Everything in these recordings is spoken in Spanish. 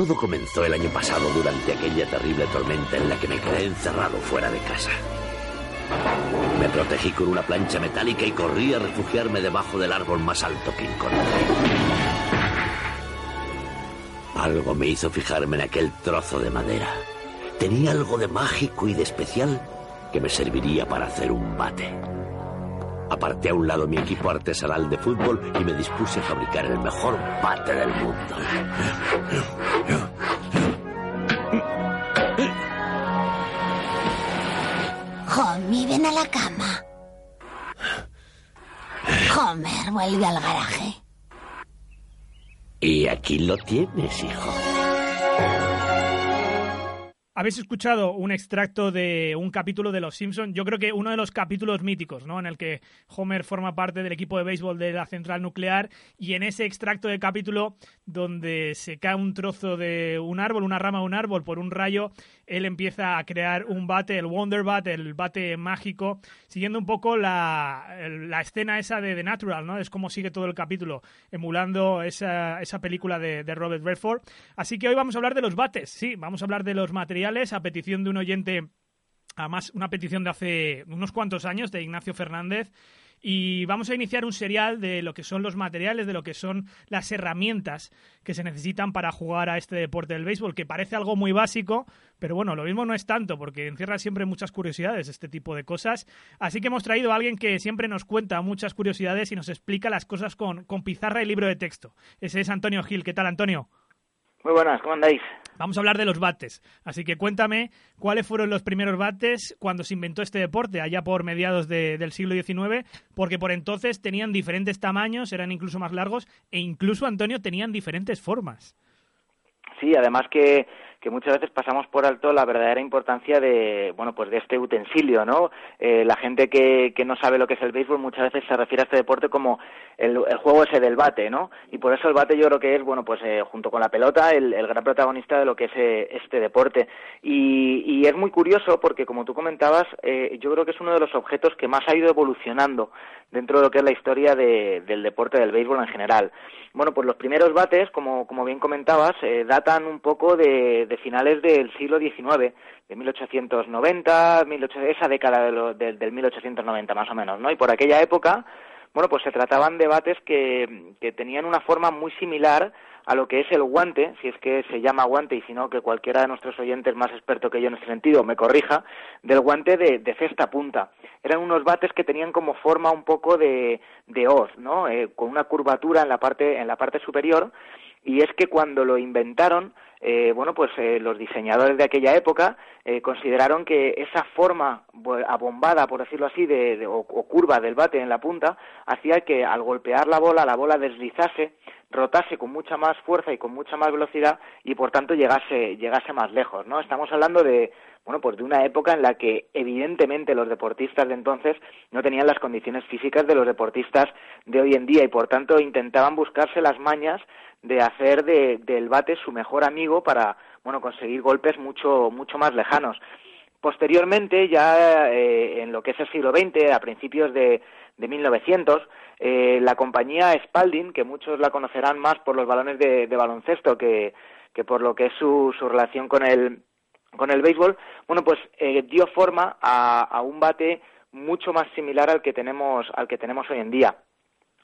Todo comenzó el año pasado durante aquella terrible tormenta en la que me quedé encerrado fuera de casa. Me protegí con una plancha metálica y corrí a refugiarme debajo del árbol más alto que encontré. Algo me hizo fijarme en aquel trozo de madera. Tenía algo de mágico y de especial que me serviría para hacer un bate. Aparté a un lado mi equipo artesanal de fútbol y me dispuse a fabricar el mejor bate del mundo. Homie, ven a la cama. Homer, vuelve al garaje. Y aquí lo tienes, hijo. Habéis escuchado un extracto de un capítulo de Los Simpsons, yo creo que uno de los capítulos míticos, ¿no? En el que Homer forma parte del equipo de béisbol de la central nuclear y en ese extracto de capítulo donde se cae un trozo de un árbol, una rama de un árbol por un rayo, él empieza a crear un bate, el Wonder Bat, el bate mágico, siguiendo un poco la, la escena esa de The Natural, ¿no? Es como sigue todo el capítulo, emulando esa, esa película de, de Robert Redford. Así que hoy vamos a hablar de los bates, sí, vamos a hablar de los materiales a petición de un oyente, además una petición de hace unos cuantos años, de Ignacio Fernández. Y vamos a iniciar un serial de lo que son los materiales, de lo que son las herramientas que se necesitan para jugar a este deporte del béisbol, que parece algo muy básico, pero bueno, lo mismo no es tanto, porque encierra siempre muchas curiosidades este tipo de cosas. Así que hemos traído a alguien que siempre nos cuenta muchas curiosidades y nos explica las cosas con, con pizarra y libro de texto. Ese es Antonio Gil. ¿Qué tal, Antonio? Muy buenas, ¿cómo andáis? Vamos a hablar de los bates. Así que cuéntame cuáles fueron los primeros bates cuando se inventó este deporte, allá por mediados del siglo XIX, porque por entonces tenían diferentes tamaños, eran incluso más largos e incluso, Antonio, tenían diferentes formas. Sí, además que que muchas veces pasamos por alto la verdadera importancia de, bueno, pues de este utensilio, ¿no? Eh, la gente que, que no sabe lo que es el béisbol muchas veces se refiere a este deporte como el, el juego ese del bate, ¿no? Y por eso el bate yo creo que es, bueno, pues eh, junto con la pelota, el, el, gran protagonista de lo que es eh, este deporte. Y, y, es muy curioso porque, como tú comentabas, eh, yo creo que es uno de los objetos que más ha ido evolucionando dentro de lo que es la historia de, del deporte del béisbol en general. Bueno, pues los primeros bates, como, como bien comentabas, datan un poco de, de, finales del siglo XIX, de 1890, 18, esa década de lo, de, del 1890 más o menos, ¿no? Y por aquella época, bueno, pues se trataban de bates que, que tenían una forma muy similar a lo que es el guante, si es que se llama guante y si no, que cualquiera de nuestros oyentes más experto que yo en este sentido me corrija, del guante de, de cesta punta. Eran unos bates que tenían como forma un poco de, de hoz, ¿no? Eh, con una curvatura en la parte, en la parte superior, y es que cuando lo inventaron, eh, bueno, pues eh, los diseñadores de aquella época eh, consideraron que esa forma abombada, por decirlo así, de, o, o, curva del bate en la punta, hacía que al golpear la bola, la bola deslizase, rotase con mucha más fuerza y con mucha más velocidad y por tanto llegase, llegase más lejos, ¿no? Estamos hablando de, bueno, pues de una época en la que evidentemente los deportistas de entonces no tenían las condiciones físicas de los deportistas de hoy en día y por tanto intentaban buscarse las mañas de hacer de, del bate su mejor amigo para, bueno, conseguir golpes mucho, mucho más lejanos. Posteriormente, ya eh, en lo que es el siglo XX, a principios de, de 1900, eh, la compañía Spalding, que muchos la conocerán más por los balones de, baloncesto que, que, por lo que es su, su relación con el, con el béisbol, bueno, pues eh, dio forma a, a, un bate mucho más similar al que tenemos, al que tenemos hoy en día,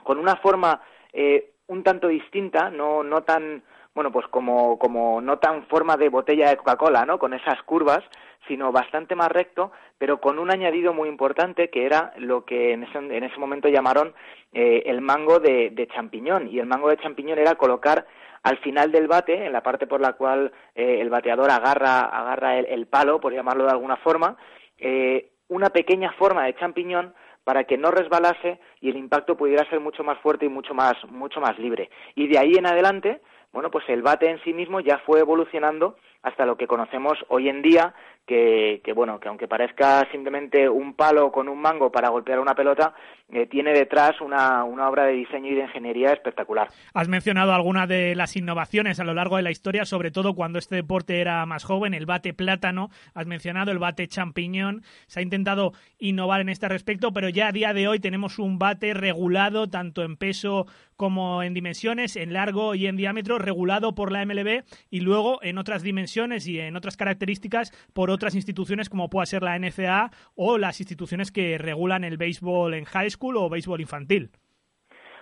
con una forma eh, un tanto distinta, no, no tan, bueno, pues como, como no tan forma de botella de Coca-Cola, ¿no? Con esas curvas, sino bastante más recto, pero con un añadido muy importante que era lo que en ese, en ese momento llamaron eh, el mango de, champiñón. Y el mango de champiñón era colocar al final del bate, en la parte por la cual eh, el bateador agarra, agarra el, el, palo, por llamarlo de alguna forma, eh, una pequeña forma de champiñón para que no resbalase y el impacto pudiera ser mucho más fuerte y mucho más, mucho más libre. Y de ahí en adelante, bueno, pues el bate en sí mismo ya fue evolucionando hasta lo que conocemos hoy en día, que, que, bueno, que aunque parezca simplemente un palo con un mango para golpear una pelota, eh, tiene detrás una, una, obra de diseño y de ingeniería espectacular. Has mencionado algunas de las innovaciones a lo largo de la historia, sobre todo cuando este deporte era más joven, el bate plátano, has mencionado el bate champiñón, se ha intentado innovar en este respecto, pero ya a día de hoy tenemos un bate regulado tanto en peso como en dimensiones, en largo y en diámetro, regulado por la MLB y luego en otras dimensiones y en otras características por otras instituciones como pueda ser la NCAA o las instituciones que regulan el béisbol en high school o béisbol infantil.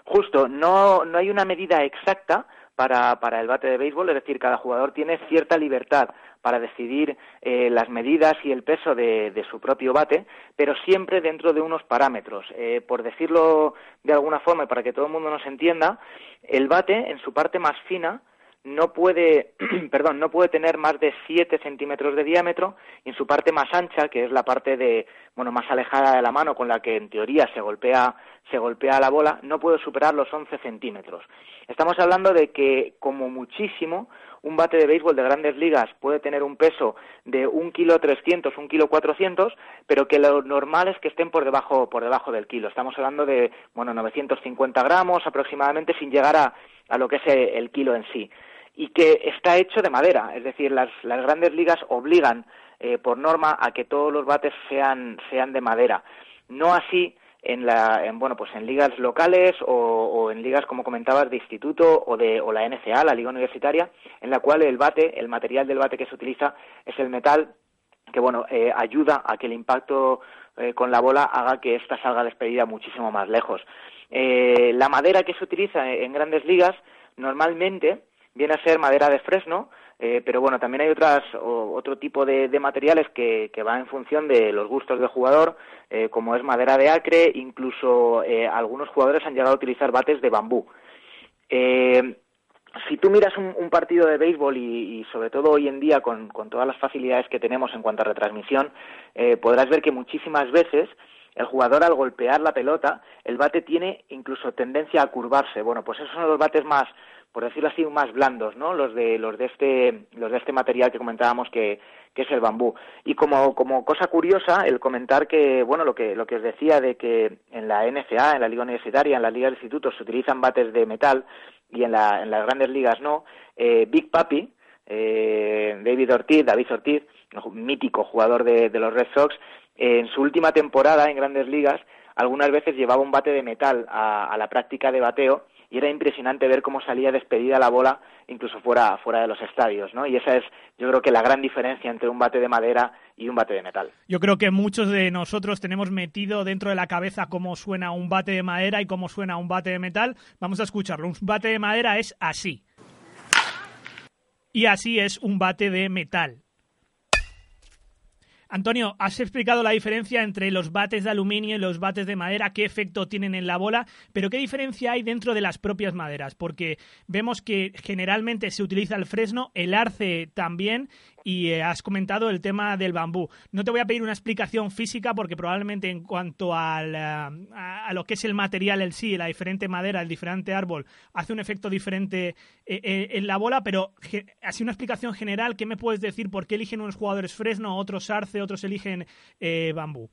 Justo, no, no hay una medida exacta para, para el bate de béisbol, es decir, cada jugador tiene cierta libertad para decidir eh, las medidas y el peso de, su propio bate, pero siempre dentro de unos parámetros. Eh, por decirlo de alguna forma para que todo el mundo nos entienda, el bate en su parte más fina no puede, perdón, no puede tener más de 7 centímetros de diámetro y en su parte más ancha, que es la parte de, bueno, más alejada de la mano con la que en teoría se golpea, se golpea la bola, no puede superar los 11 centímetros. Estamos hablando de que, como muchísimo, un bate de béisbol de grandes ligas puede tener un peso de un kilo trescientos, un kilo cuatrocientos, pero que lo normal es que estén por debajo, por debajo del kilo. Estamos hablando de, bueno, 950 gramos aproximadamente sin llegar a, a lo que es el kilo en sí. Y que está hecho de madera, es decir, las, las grandes ligas obligan eh, por norma a que todos los bates sean, sean de madera. No así en la en, bueno pues en ligas locales o, en ligas como comentabas de instituto o de o la NCA la liga universitaria en la cual el bate el material del bate que se utiliza es el metal que bueno eh, ayuda a que el impacto eh, con la bola haga que ésta salga despedida muchísimo más lejos eh, la madera que se utiliza en grandes ligas normalmente viene a ser madera de fresno eh, pero bueno, también hay otras, otro tipo de, materiales que, que va en función de los gustos del jugador, eh, como es madera de acre, incluso eh, algunos jugadores han llegado a utilizar bates de bambú. si tú miras un, partido de béisbol y, sobre todo hoy en día con, con, todas las facilidades que tenemos en cuanto a retransmisión, podrás ver que muchísimas veces el jugador al golpear la pelota, el bate tiene incluso tendencia a curvarse. Bueno, pues esos son los bates más, por decirlo así, más blandos, ¿no? Los de los de este los de este material que comentábamos que, que es el bambú. Y como, como cosa curiosa, el comentar que, bueno, lo que, lo que os decía de que en la NCA, en la liga universitaria, en la liga de institutos se utilizan bates de metal y en, la, en las grandes ligas no, eh, Big Papi, eh, David Ortiz, David Ortiz, mítico jugador de, los Red Sox, en su última temporada en grandes ligas, algunas veces llevaba un bate de metal a la práctica de bateo y era impresionante ver cómo salía despedida la bola incluso fuera, fuera de los estadios, ¿no? Y esa es, yo creo que la gran diferencia entre un bate de madera y un bate de metal. Yo creo que muchos de nosotros tenemos metido dentro de la cabeza cómo suena un bate de madera y cómo suena un bate de metal. Vamos a escucharlo. Un bate de madera es así. Y así es un bate de metal. Antonio, has explicado la diferencia entre los bates de aluminio y los bates de madera, qué efecto tienen en la bola, pero qué diferencia hay dentro de las propias maderas, porque vemos que generalmente se utiliza el fresno, el arce también, y eh, has comentado el tema del bambú. No te voy a pedir una explicación física porque probablemente en cuanto al, eh, a, lo que es el material en sí, la diferente madera, el diferente árbol, hace un efecto diferente eh, en la bola, pero así una explicación general, ¿qué me puedes decir por qué eligen unos jugadores fresno, otros arce, otros eligen bambú?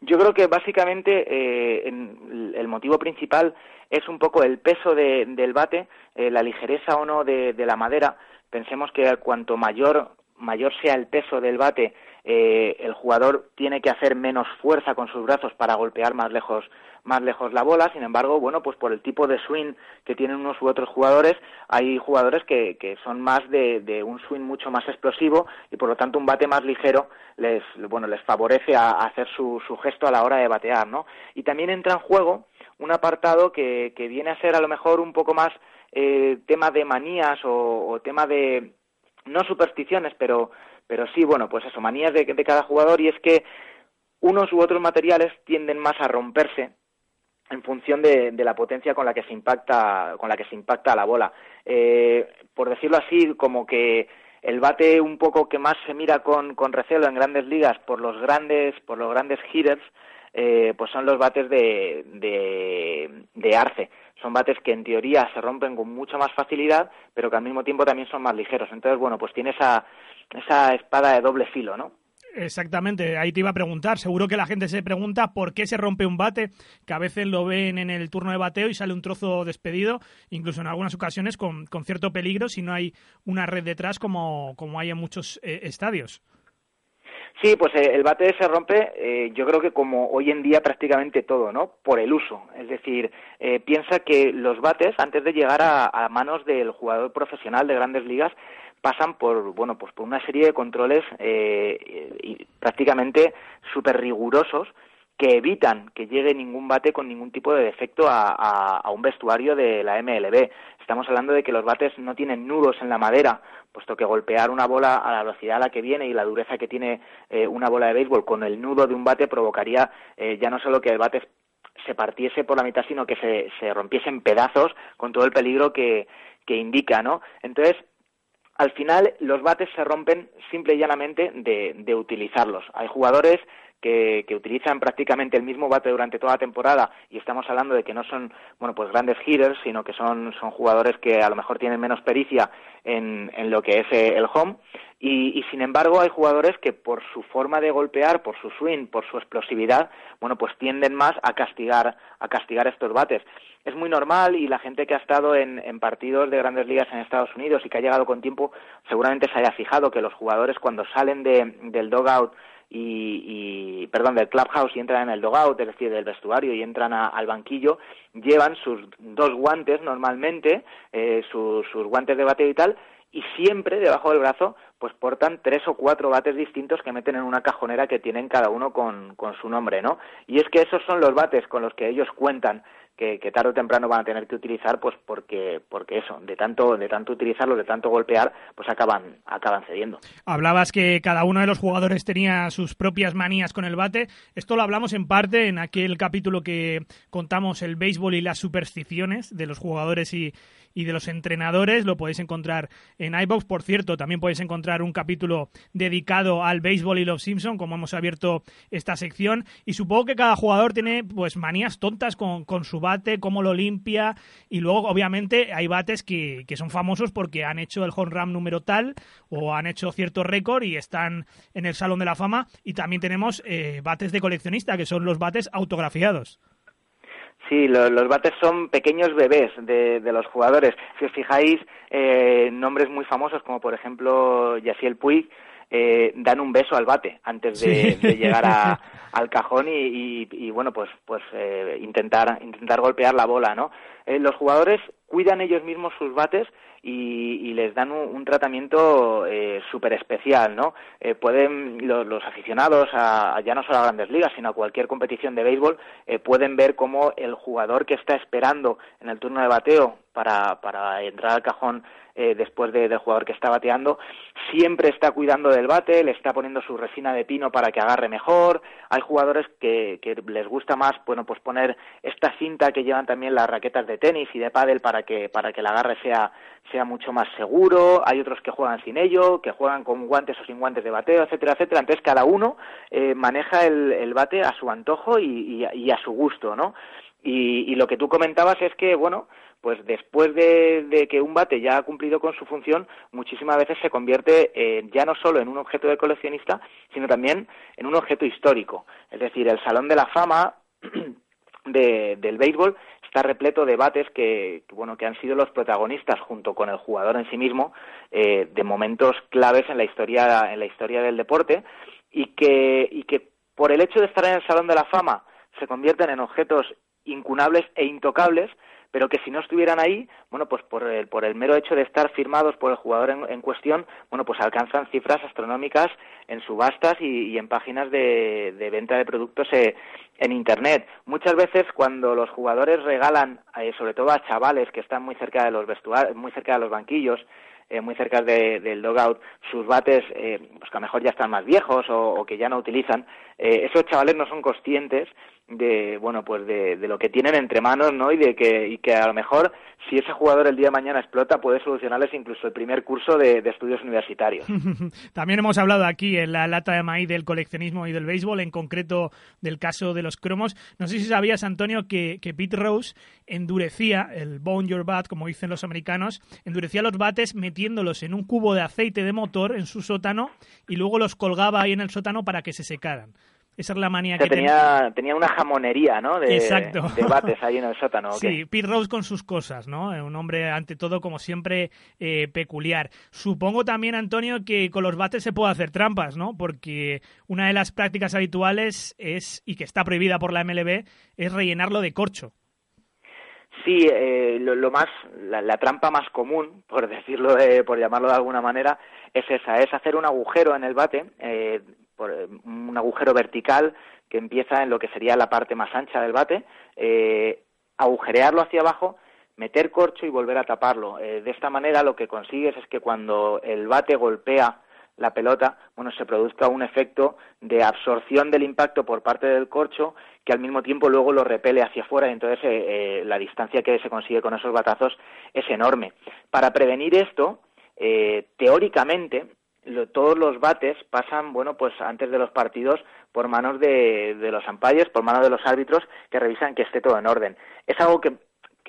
Yo creo que básicamente el motivo principal es un poco el peso del bate, la ligereza o no de, la madera pensemos que cuanto mayor, mayor sea el peso del bate, eh, el jugador tiene que hacer menos fuerza con sus brazos para golpear más lejos más lejos la bola. Sin embargo, bueno, pues por el tipo de swing que tienen unos u otros jugadores, hay jugadores que, que son más de, de, un swing mucho más explosivo y por lo tanto un bate más ligero les, bueno, les favorece a, hacer su, su, gesto a la hora de batear, ¿no? Y también entra en juego un apartado que, que viene a ser a lo mejor un poco más eh, tema de manías o, tema de no supersticiones, pero pero sí, bueno, pues eso, manías de, de cada jugador. Y es que unos u otros materiales tienden más a romperse en función de, la potencia con la que se impacta con la que se impacta la bola. Eh, por decirlo así como que el bate un poco que más se mira con, con recelo en grandes ligas por los grandes por los grandes hitters eh, pues son los bates de, de arce son bates que en teoría se rompen con mucha más facilidad, pero que al mismo tiempo también son más ligeros. Entonces, bueno, pues tiene esa, esa espada de doble filo, ¿no? Exactamente, ahí te iba a preguntar. Seguro que la gente se pregunta por qué se rompe un bate, que a veces lo ven en el turno de bateo y sale un trozo despedido, incluso en algunas ocasiones con, con cierto peligro si no hay una red detrás como, como hay en muchos eh, estadios. Sí, pues eh, el bate se rompe, eh, yo creo que como hoy en día prácticamente todo, ¿no? Por el uso. Es decir, eh, piensa que los bates, antes de llegar a, manos del jugador profesional de grandes ligas, pasan por, bueno, pues por una serie de controles prácticamente súper rigurosos que evitan que llegue ningún bate con ningún tipo de defecto a, un vestuario de la MLB. Estamos hablando de que los bates no tienen nudos en la madera, puesto que golpear una bola a la velocidad a la que viene y la dureza que tiene eh, una bola de béisbol con el nudo de un bate provocaría eh, ya no solo que el bate se partiese por la mitad, sino que se, se rompiese en pedazos con todo el peligro que, que indica, ¿no? Entonces, al final los bates se rompen simple y llanamente de, de utilizarlos. Hay jugadores que, utilizan prácticamente el mismo bate durante toda la temporada y estamos hablando de que no son bueno pues grandes hitters sino que son, son jugadores que a lo mejor tienen menos pericia en, en lo que es eh, el home. Y, y, sin embargo hay jugadores que por su forma de golpear por su swing por su explosividad bueno pues tienden más a castigar a castigar estos bates. Es muy normal y la gente que ha estado en, en, partidos de grandes ligas en Estados Unidos y que ha llegado con tiempo seguramente se haya fijado que los jugadores cuando salen de, del dogout y, perdón, del clubhouse y entran en el dogout, es decir, del vestuario y entran al banquillo, llevan sus dos guantes normalmente, eh, sus, sus guantes de bate y tal, y siempre debajo del brazo pues portan tres o cuatro bates distintos que meten en una cajonera que tienen cada uno con, con su nombre, ¿no? Y es que esos son los bates con los que ellos cuentan que, tarde o temprano van a tener que utilizar, pues porque, porque eso, de tanto, de tanto utilizarlo, de tanto golpear, pues acaban, acaban cediendo. Hablabas que cada uno de los jugadores tenía sus propias manías con el bate. Esto lo hablamos en parte en aquel capítulo que contamos el béisbol y las supersticiones de los jugadores y, y de los entrenadores. Lo podéis encontrar en iBox. Por cierto, también podéis encontrar un capítulo dedicado al béisbol y los Simpson, como hemos abierto esta sección. Y supongo que cada jugador tiene pues manías tontas con, con su bate, cómo lo limpia. Y luego, obviamente, hay bates que, que son famosos porque han hecho el home run número tal o han hecho cierto récord y están en el Salón de la Fama. Y también tenemos eh, bates de coleccionista, que son los bates autografiados. Sí, los bates son pequeños bebés de, los jugadores. Si os fijáis, eh, nombres muy famosos como por ejemplo Yaciel Puig, eh, dan un beso al bate antes de, llegar al cajón y, bueno pues pues eh, intentar intentar golpear la bola no los jugadores cuidan ellos mismos sus bates y, les dan un, tratamiento eh, súper especial, ¿no? Eh, pueden los, aficionados, a, ya no solo a grandes ligas, sino a cualquier competición de béisbol, eh, pueden ver cómo el jugador que está esperando en el turno de bateo para, para entrar al cajón eh, después del jugador que está bateando, siempre está cuidando del bate, le está poniendo su resina de pino para que agarre mejor. Hay jugadores que, les gusta más, bueno, pues poner esta cinta que llevan también las raquetas de tenis y de pádel para que, para que el agarre sea, sea mucho más seguro. Hay otros que juegan sin ello, que juegan con guantes o sin guantes de bateo, etcétera, etcétera. Entonces cada uno eh, maneja el, bate a su antojo y, a su gusto, ¿no? Y, y, lo que tú comentabas es que, bueno, pues después de, que un bate ya ha cumplido con su función, muchísimas veces se convierte ya no solo en un objeto de coleccionista, sino también en un objeto histórico. Es decir, el Salón de la Fama del béisbol está repleto de bates que, bueno, que han sido los protagonistas junto con el jugador en sí mismo eh, de momentos claves en la historia, en la historia del deporte y que, y que por el hecho de estar en el Salón de la Fama se convierten en objetos incunables e intocables pero que si no estuvieran ahí, bueno, pues por el, por el mero hecho de estar firmados por el jugador en, cuestión, bueno, pues alcanzan cifras astronómicas en subastas y, en páginas de, venta de productos eh, en Internet. Muchas veces cuando los jugadores regalan, eh, sobre todo a chavales que están muy cerca de los vestuarios, muy cerca de los banquillos, eh, muy cerca del dogout, sus bates, pues que a lo mejor ya están más viejos o, que ya no utilizan, esos chavales no son conscientes de bueno pues de, lo que tienen entre manos no y de que a lo mejor si ese jugador el día de mañana explota puede solucionarles incluso el primer curso de, estudios universitarios también hemos hablado aquí en la lata de maíz del coleccionismo y del béisbol en concreto del caso de los cromos. No sé si sabías Antonio que, que Pete Rose endurecía el bone your bat como dicen los americanos endurecía los bates metiéndolos en un cubo de aceite de motor en su sótano y luego los colgaba ahí en el sótano para que se secaran Esa es la manía que tenía. Tenía una jamonería, ¿no? De, Exacto. de bates ahí en el sótano. Sí, Pete Rose con sus cosas, ¿no? Un hombre, ante todo, como siempre, eh, peculiar. Supongo también, Antonio, que con los bates se puede hacer trampas, ¿no? Porque una de las prácticas habituales es, y que está prohibida por la MLB, es rellenarlo de corcho. Sí, eh, lo, más, la, trampa más común, por decirlo, por llamarlo de alguna manera, es esa, es hacer un agujero en el bate, eh, por, un agujero vertical que empieza en lo que sería la parte más ancha del bate, eh, agujerearlo hacia abajo, meter corcho y volver a taparlo. de esta manera lo que consigues es que cuando el bate golpea la pelota, bueno, se produzca un efecto de absorción del impacto por parte del corcho que al mismo tiempo luego lo repele hacia afuera y entonces eh, eh, la distancia que se consigue con esos batazos es enorme. Para prevenir esto, eh, teóricamente, todos los bates pasan, bueno, pues antes de los partidos por manos de, de los umpires, por manos de los árbitros que revisan que esté todo en orden. Es algo que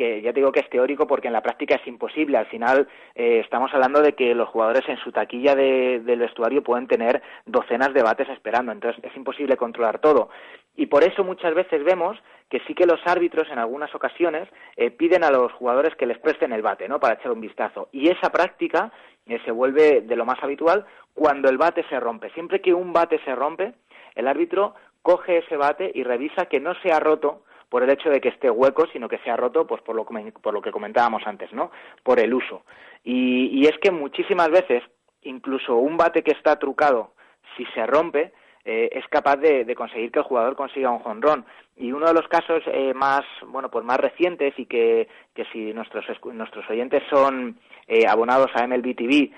que ya digo que es teórico porque en la práctica es imposible. Al final eh, estamos hablando de que los jugadores en su taquilla del vestuario pueden tener docenas de bates esperando, entonces es imposible controlar todo. Y por eso muchas veces vemos que sí que los árbitros en algunas ocasiones eh, piden a los jugadores que les presten el bate, ¿no? Para echar un vistazo. Y esa práctica eh, se vuelve de lo más habitual cuando el bate se rompe. Siempre que un bate se rompe, el árbitro coge ese bate y revisa que no se ha roto por el hecho de que esté hueco, sino que se ha roto pues por lo, por lo que comentábamos antes, ¿no? Por el uso. Y, es que muchísimas veces, incluso un bate que está trucado, si se rompe, eh, es capaz de, conseguir que el jugador consiga un jonrón. Y uno de los casos eh, más, bueno, pues más recientes y que, que si nuestros, nuestros oyentes son eh, abonados a MLB TV,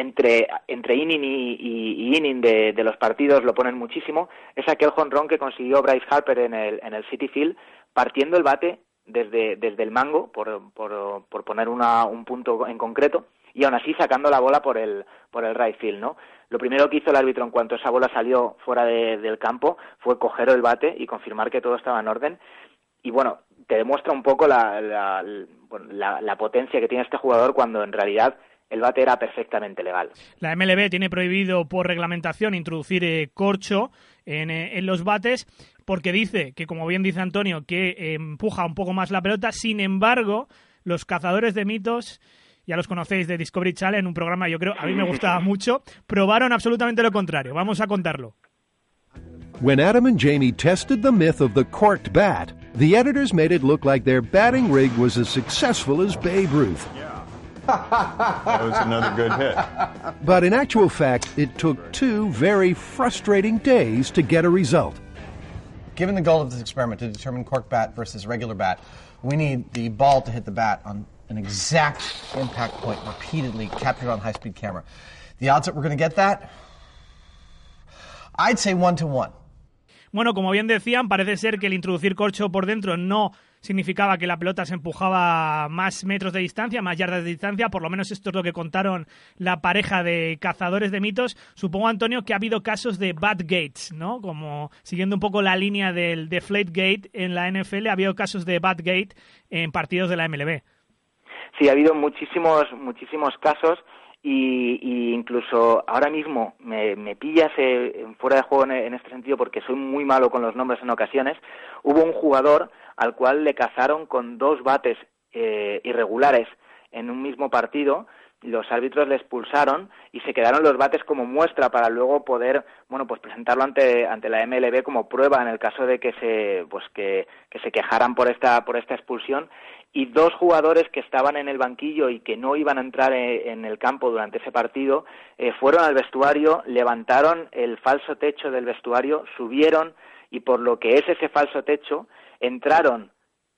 entre, entre inning y, inning de, los partidos lo ponen muchísimo, es aquel jonrón que consiguió Bryce Harper en el, en el City Field partiendo el bate desde, desde el mango, por, por, poner una, un punto en concreto, y aún así sacando la bola por el, por el right field, ¿no? Lo primero que hizo el árbitro en cuanto esa bola salió fuera del campo fue coger el bate y confirmar que todo estaba en orden. Y bueno, te demuestra un poco la, la, la potencia que tiene este jugador cuando en realidad el bate era perfectamente legal. La MLB tiene prohibido por reglamentación introducir eh, corcho eh, en, los bates porque dice que, como bien dice Antonio, que eh, empuja un poco más la pelota. Sin embargo, los cazadores de mitos ya los conocéis de Discovery Channel, en un programa yo creo a mí me gustaba mucho, probaron absolutamente lo contrario. Vamos a contarlo. When Adam and Jamie tested the myth of the corked bat, the editors made it look like their batting rig was as successful as Babe Ruth. That was another good hit. But in actual fact, it took two very frustrating days to get a result. Given the goal of this experiment to determine cork bat versus regular bat, we need the ball to hit the bat on an exact impact point repeatedly captured on high speed camera. The odds that we're going to get that? I'd say one to one. Bueno, como bien decían, parece ser que el introducir corcho por dentro no significaba que la pelota se empujaba más metros de distancia, más yardas de distancia, por lo menos esto es lo que contaron la pareja de cazadores de mitos. Supongo, Antonio, que ha habido casos de bad gates, ¿no? Como siguiendo un poco la línea del deflate gate en la NFL, ha habido casos de bad gate en partidos de la MLB. Sí, ha habido muchísimos, muchísimos casos y, incluso ahora mismo me, me pillas eh, fuera de juego en, este sentido porque soy muy malo con los nombres en ocasiones. Hubo un jugador al cual le cazaron con dos bates eh, irregulares en un mismo partido. Los árbitros le expulsaron y se quedaron los bates como muestra para luego poder bueno pues presentarlo ante ante la MLB como prueba en el caso de que se pues que, que se quejaran por esta por esta expulsión. Y dos jugadores que estaban en el banquillo y que no iban a entrar eh, en el campo durante ese partido eh, fueron al vestuario, levantaron el falso techo del vestuario, subieron y por lo que es ese falso techo entraron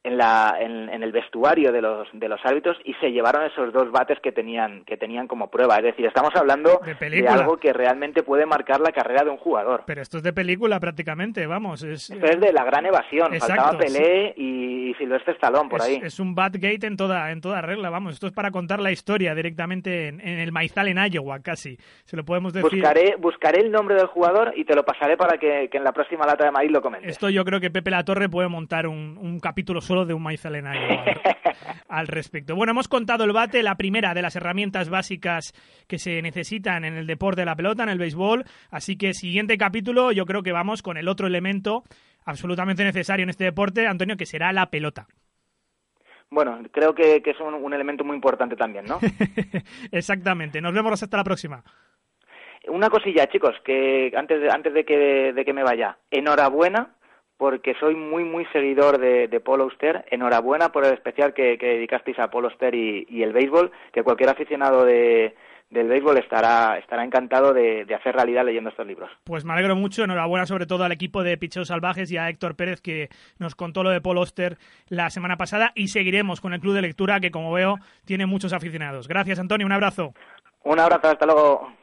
en, la, en, el vestuario de los, de los árbitros y se llevaron esos dos bates que tenían, que tenían como prueba. Es decir, estamos hablando de, algo que realmente puede marcar la carrera de un jugador. Pero esto es de película prácticamente, vamos. Es, esto es de la gran evasión. Faltaba Pelé y Silvestre Stallone por ahí. Es un Batgate en toda, en toda regla, vamos. Esto es para contar la historia directamente en, el maizal en Iowa, casi. Se lo podemos decir. Buscaré, buscaré el nombre del jugador y te lo pasaré para que, en la próxima lata de maíz lo comentes. Esto yo creo que Pepe La Torre puede montar un, un capítulo de un maizalenario al, respecto. Bueno, hemos contado el bate, la primera de las herramientas básicas que se necesitan en el deporte de la pelota, en el béisbol. Así que siguiente capítulo, yo creo que vamos con el otro elemento absolutamente necesario en este deporte, Antonio, que será la pelota. Bueno, creo que, es un, elemento muy importante también, ¿no? Exactamente. Nos vemos hasta la próxima. Una cosilla, chicos, que antes de, antes de que, de que me vaya. Enhorabuena porque soy muy, muy seguidor de, de Paul Auster. Enhorabuena por el especial que, dedicasteis a Paul Auster y, el béisbol, que cualquier aficionado de, del béisbol estará, estará encantado de, hacer realidad leyendo estos libros. Pues me alegro mucho, enhorabuena sobre todo al equipo de Picheos Salvajes y a Héctor Pérez que nos contó lo de Paul Auster la semana pasada y seguiremos con el club de lectura que como veo tiene muchos aficionados. Gracias Antonio, un abrazo. Un abrazo, hasta luego.